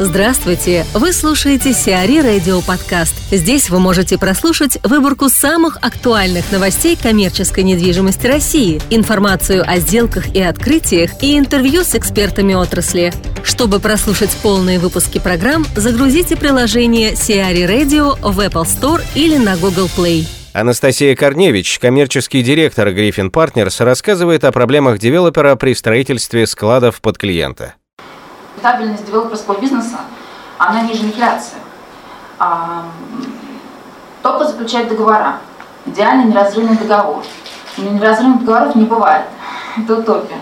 Здравствуйте! Вы слушаете Сиари Радио Подкаст. Здесь вы можете прослушать выборку самых актуальных новостей коммерческой недвижимости России, информацию о сделках и открытиях и интервью с экспертами отрасли. Чтобы прослушать полные выпуски программ, загрузите приложение Сиари Radio в Apple Store или на Google Play. Анастасия Корневич, коммерческий директор Griffin Partners, рассказывает о проблемах девелопера при строительстве складов под клиента рентабельность девелоперского бизнеса, она ниже инфляции. А, только заключать договора. Идеальный неразрывный договор. Неразрывных договоров не бывает. Это утопия.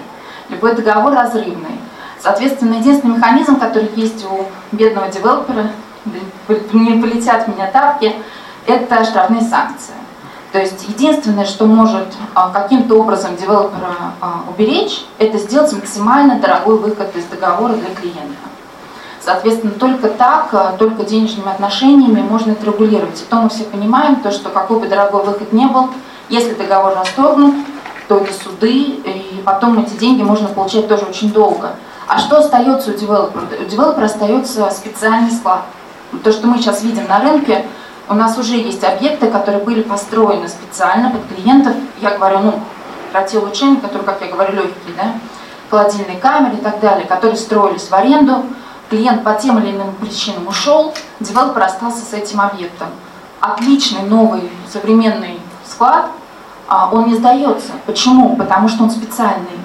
Любой договор разрывный. Соответственно, единственный механизм, который есть у бедного девелопера, не полетят в меня тапки, это штрафные санкции. То есть единственное, что может а, каким-то образом девелопера а, уберечь, это сделать максимально дорогой выход из договора для клиента. Соответственно, только так, а, только денежными отношениями можно это регулировать. И то мы все понимаем, то, что какой бы дорогой выход не был, если договор расторгнут, то это суды, и потом эти деньги можно получать тоже очень долго. А что остается у девелопера? У девелопера остается специальный склад. То, что мы сейчас видим на рынке – у нас уже есть объекты, которые были построены специально под клиентов. Я говорю, ну, про те улучшения, которые, как я говорю, легкие, да, холодильные камеры и так далее, которые строились в аренду. Клиент по тем или иным причинам ушел, девелопер остался с этим объектом. Отличный новый современный склад, а он не сдается. Почему? Потому что он специальный.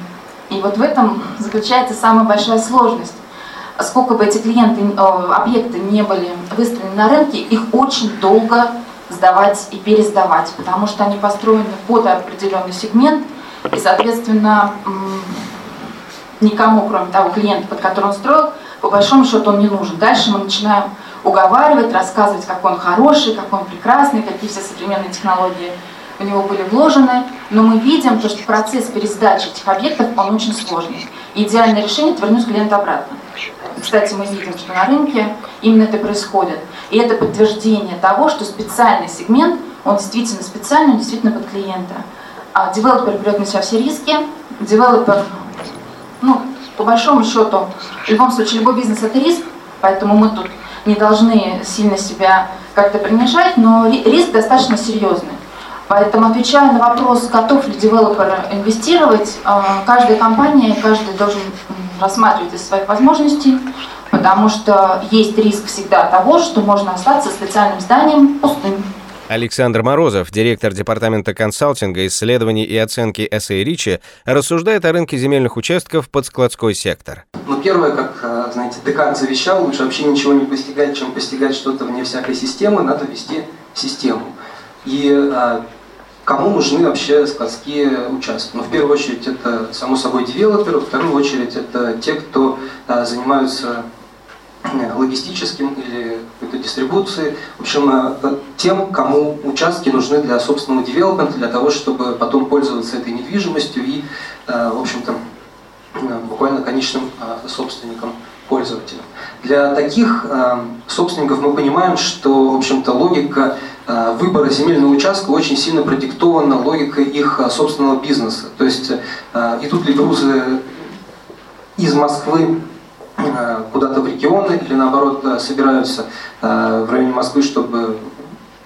И вот в этом заключается самая большая сложность сколько бы эти клиенты, э, объекты не были выставлены на рынке, их очень долго сдавать и пересдавать, потому что они построены под определенный сегмент, и, соответственно, никому, кроме того клиента, под которым он строил, по большому счету он не нужен. Дальше мы начинаем уговаривать, рассказывать, какой он хороший, какой он прекрасный, какие все современные технологии в него были вложены, но мы видим, что процесс пересдачи этих объектов, он очень сложный. Идеальное решение – это вернуть клиента обратно. Кстати, мы видим, что на рынке именно это происходит. И это подтверждение того, что специальный сегмент, он действительно специальный, он действительно под клиента. А девелопер берет на себя все риски, девелопер, ну, по большому счету, в любом случае, любой бизнес это риск, поэтому мы тут не должны сильно себя как-то принижать, но риск достаточно серьезный. Поэтому, отвечая на вопрос, готов ли девелопер инвестировать, а, каждая компания, каждый должен рассматривать из своих возможностей, потому что есть риск всегда того, что можно остаться специальным зданием пустым. Александр Морозов, директор Департамента консалтинга, исследований и оценки СА Ричи, рассуждает о рынке земельных участков под складской сектор. Ну, первое, как, э, знаете, Декарт завещал, лучше вообще ничего не постигать, чем постигать что-то вне всякой системы, надо вести систему. И э, кому нужны вообще складские участки. Ну, в первую очередь это, само собой, девелоперы, в вторую очередь это те, кто а, занимаются э, логистическим или какой-то дистрибуцией, в общем, э, тем, кому участки нужны для собственного девелопмента, для того, чтобы потом пользоваться этой недвижимостью и, э, в общем-то, буквально конечным собственником пользователям. Для таких собственников мы понимаем, что, в общем-то, логика Э, выбора земельного участка очень сильно продиктована логикой их э, собственного бизнеса. То есть э, идут ли грузы из Москвы куда-то в регионы или наоборот собираются в районе Москвы, чтобы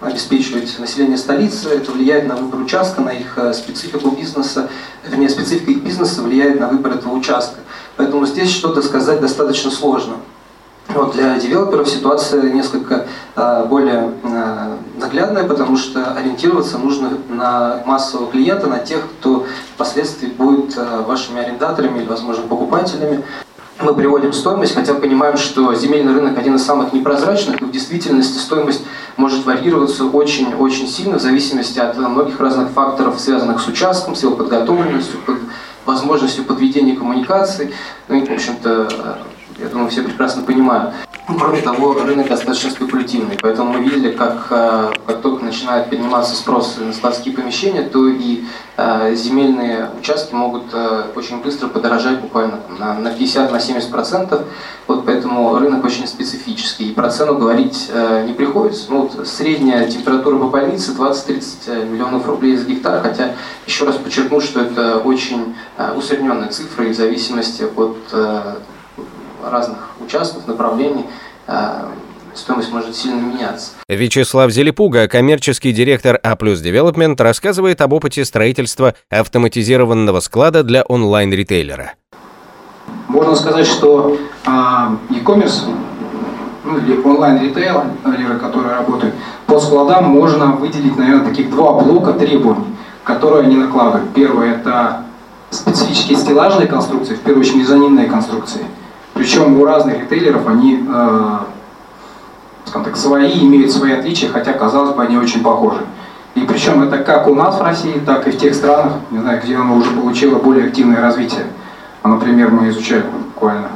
обеспечивать население столицы, это влияет на выбор участка, на их специфику бизнеса, вернее, специфика их бизнеса влияет на выбор этого участка. Поэтому здесь что-то сказать достаточно сложно. Вот для девелоперов ситуация несколько э, более э, наглядная, потому что ориентироваться нужно на массового клиента, на тех, кто впоследствии будет э, вашими арендаторами или, возможно, покупателями. Мы приводим стоимость, хотя понимаем, что земельный рынок один из самых непрозрачных, и в действительности стоимость может варьироваться очень-очень сильно в зависимости от многих разных факторов, связанных с участком, с его подготовленностью, под возможностью подведения коммуникаций, ну и, в общем-то, я думаю, все прекрасно понимают. Кроме того, рынок достаточно спекулятивный, поэтому мы видели, как, э, как только начинает подниматься спрос на складские помещения, то и э, земельные участки могут э, очень быстро подорожать буквально на, на 50-70%. Вот поэтому рынок очень специфический, и про цену говорить не приходится. Ну, вот средняя температура по больнице 20-30 миллионов рублей за гектар, хотя еще раз подчеркну, что это очень усредненная цифра и в зависимости от разных участков, направлений, э, стоимость может сильно меняться. Вячеслав Зелепуга, коммерческий директор А Development, рассказывает об опыте строительства автоматизированного склада для онлайн-ритейлера. Можно сказать, что а, e-commerce ну, или онлайн-ритейлеры, которые работают по складам, можно выделить, наверное, таких два блока требований, которые они накладывают. Первое – это специфические стеллажные конструкции, в первую очередь мезонинные конструкции. Причем у разных ритейлеров они э, скажем так, свои, имеют свои отличия, хотя, казалось бы, они очень похожи. И причем это как у нас в России, так и в тех странах, не знаю, где оно уже получило более активное развитие. А, например, мы изучали буквально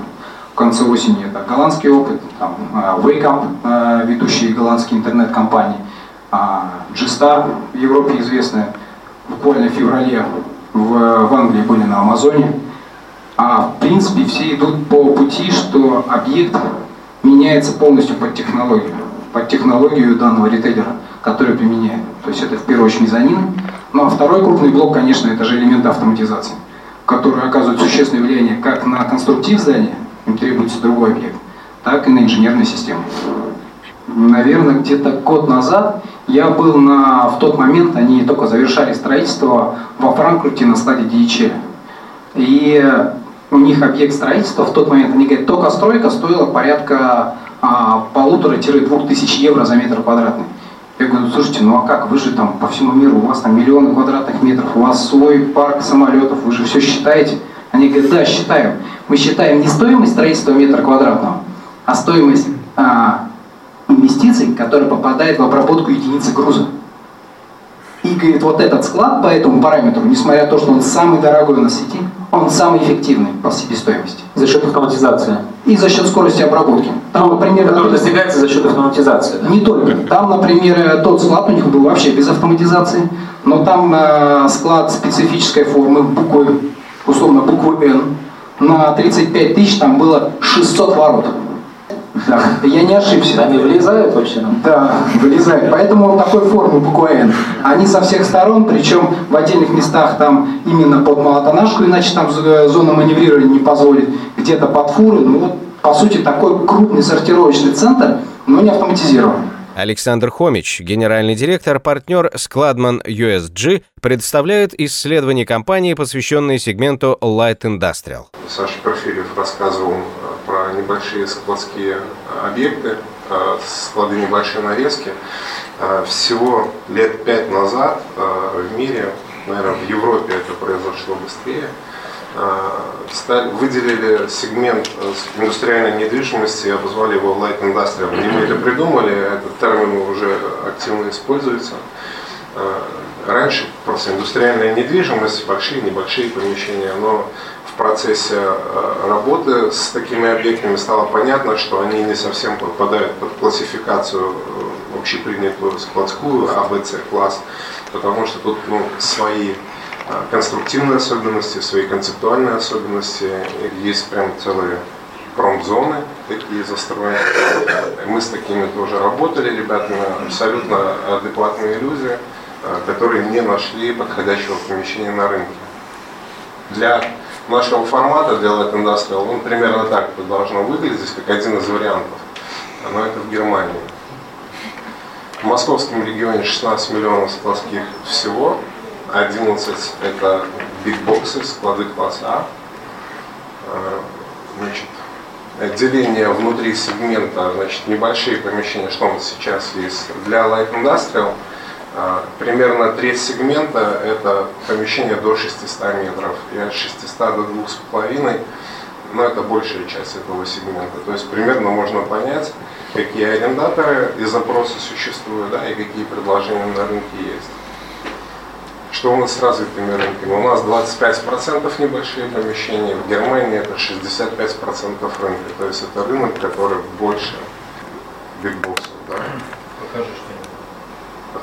в конце осени это голландский опыт, там, а, WakeUp, а, ведущие голландские интернет-компании, G-Star в Европе известная, буквально в феврале в, в Англии были на Амазоне. А в принципе все идут по пути, что объект меняется полностью под технологию, под технологию данного ритейлера, который применяет. То есть это в первую очередь мезонин. Ну а второй крупный блок, конечно, это же элементы автоматизации, которые оказывают существенное влияние как на конструктив здания, им требуется другой объект, так и на инженерные системы. Наверное, где-то год назад я был на, в тот момент, они только завершали строительство во Франкфурте на стадии DHL. И у них объект строительства в тот момент, они говорят, только стройка стоила порядка а, полутора-двух тысяч евро за метр квадратный. Я говорю, слушайте, ну а как, вы же там по всему миру, у вас там миллионы квадратных метров, у вас свой парк самолетов, вы же все считаете? Они говорят, да, считаем. Мы считаем не стоимость строительства метра квадратного, а стоимость а, инвестиций, которая попадает в обработку единицы груза. Говорит, вот этот склад по этому параметру, несмотря на то, что он самый дорогой на сети, он самый эффективный по себестоимости. За счет автоматизации? И за счет скорости обработки. Там, например, который достигается за счет автоматизации. Да? Не только. Там, например, тот склад у них был вообще без автоматизации, но там э, склад специфической формы буквы, условно буквы N, на 35 тысяч там было 600 ворот. Да, я не ошибся. Они влезают вообще? Да, вылезают. Поэтому он такой формы буква N. Они со всех сторон, причем в отдельных местах там именно под молотонашку, иначе там зона маневрирования не позволит, где-то под фуры. Ну вот, по сути, такой крупный сортировочный центр, но не автоматизирован. Александр Хомич, генеральный директор, партнер Складман USG, представляет исследования компании, посвященные сегменту Light Industrial. Саша Порфирьев рассказывал про небольшие складские объекты, э, склады небольшие нарезки. Э, всего лет пять назад э, в мире, наверное, в Европе это произошло быстрее, выделили сегмент индустриальной недвижимости и обозвали его Light Industrial. Не мы это придумали, этот термин уже активно используется. Раньше просто индустриальная недвижимость, большие, небольшие помещения, но в процессе э, работы с такими объектами стало понятно, что они не совсем попадают под классификацию э, общепринятую складскую АБЦ класс, потому что тут ну, свои э, конструктивные особенности, свои концептуальные особенности, есть прям целые промзоны такие застроены. Мы с такими тоже работали, ребятами, абсолютно адекватные люди, которые не нашли подходящего помещения на рынке. Для нашего формата для Light Industrial, он примерно так должно выглядеть, как один из вариантов. Но это в Германии. В московском регионе 16 миллионов складских всего, 11 это бигбоксы, склады класса А. Значит, отделение внутри сегмента, значит, небольшие помещения, что у нас сейчас есть для Light Industrial – примерно треть сегмента – это помещение до 600 метров, и от 600 до 2,5 но это большая часть этого сегмента. То есть примерно можно понять, какие арендаторы и запросы существуют, да, и какие предложения на рынке есть. Что у нас с развитыми рынками? У нас 25% небольшие помещения, в Германии это 65% рынка. То есть это рынок, который больше бигбоксов. Да? Покажи,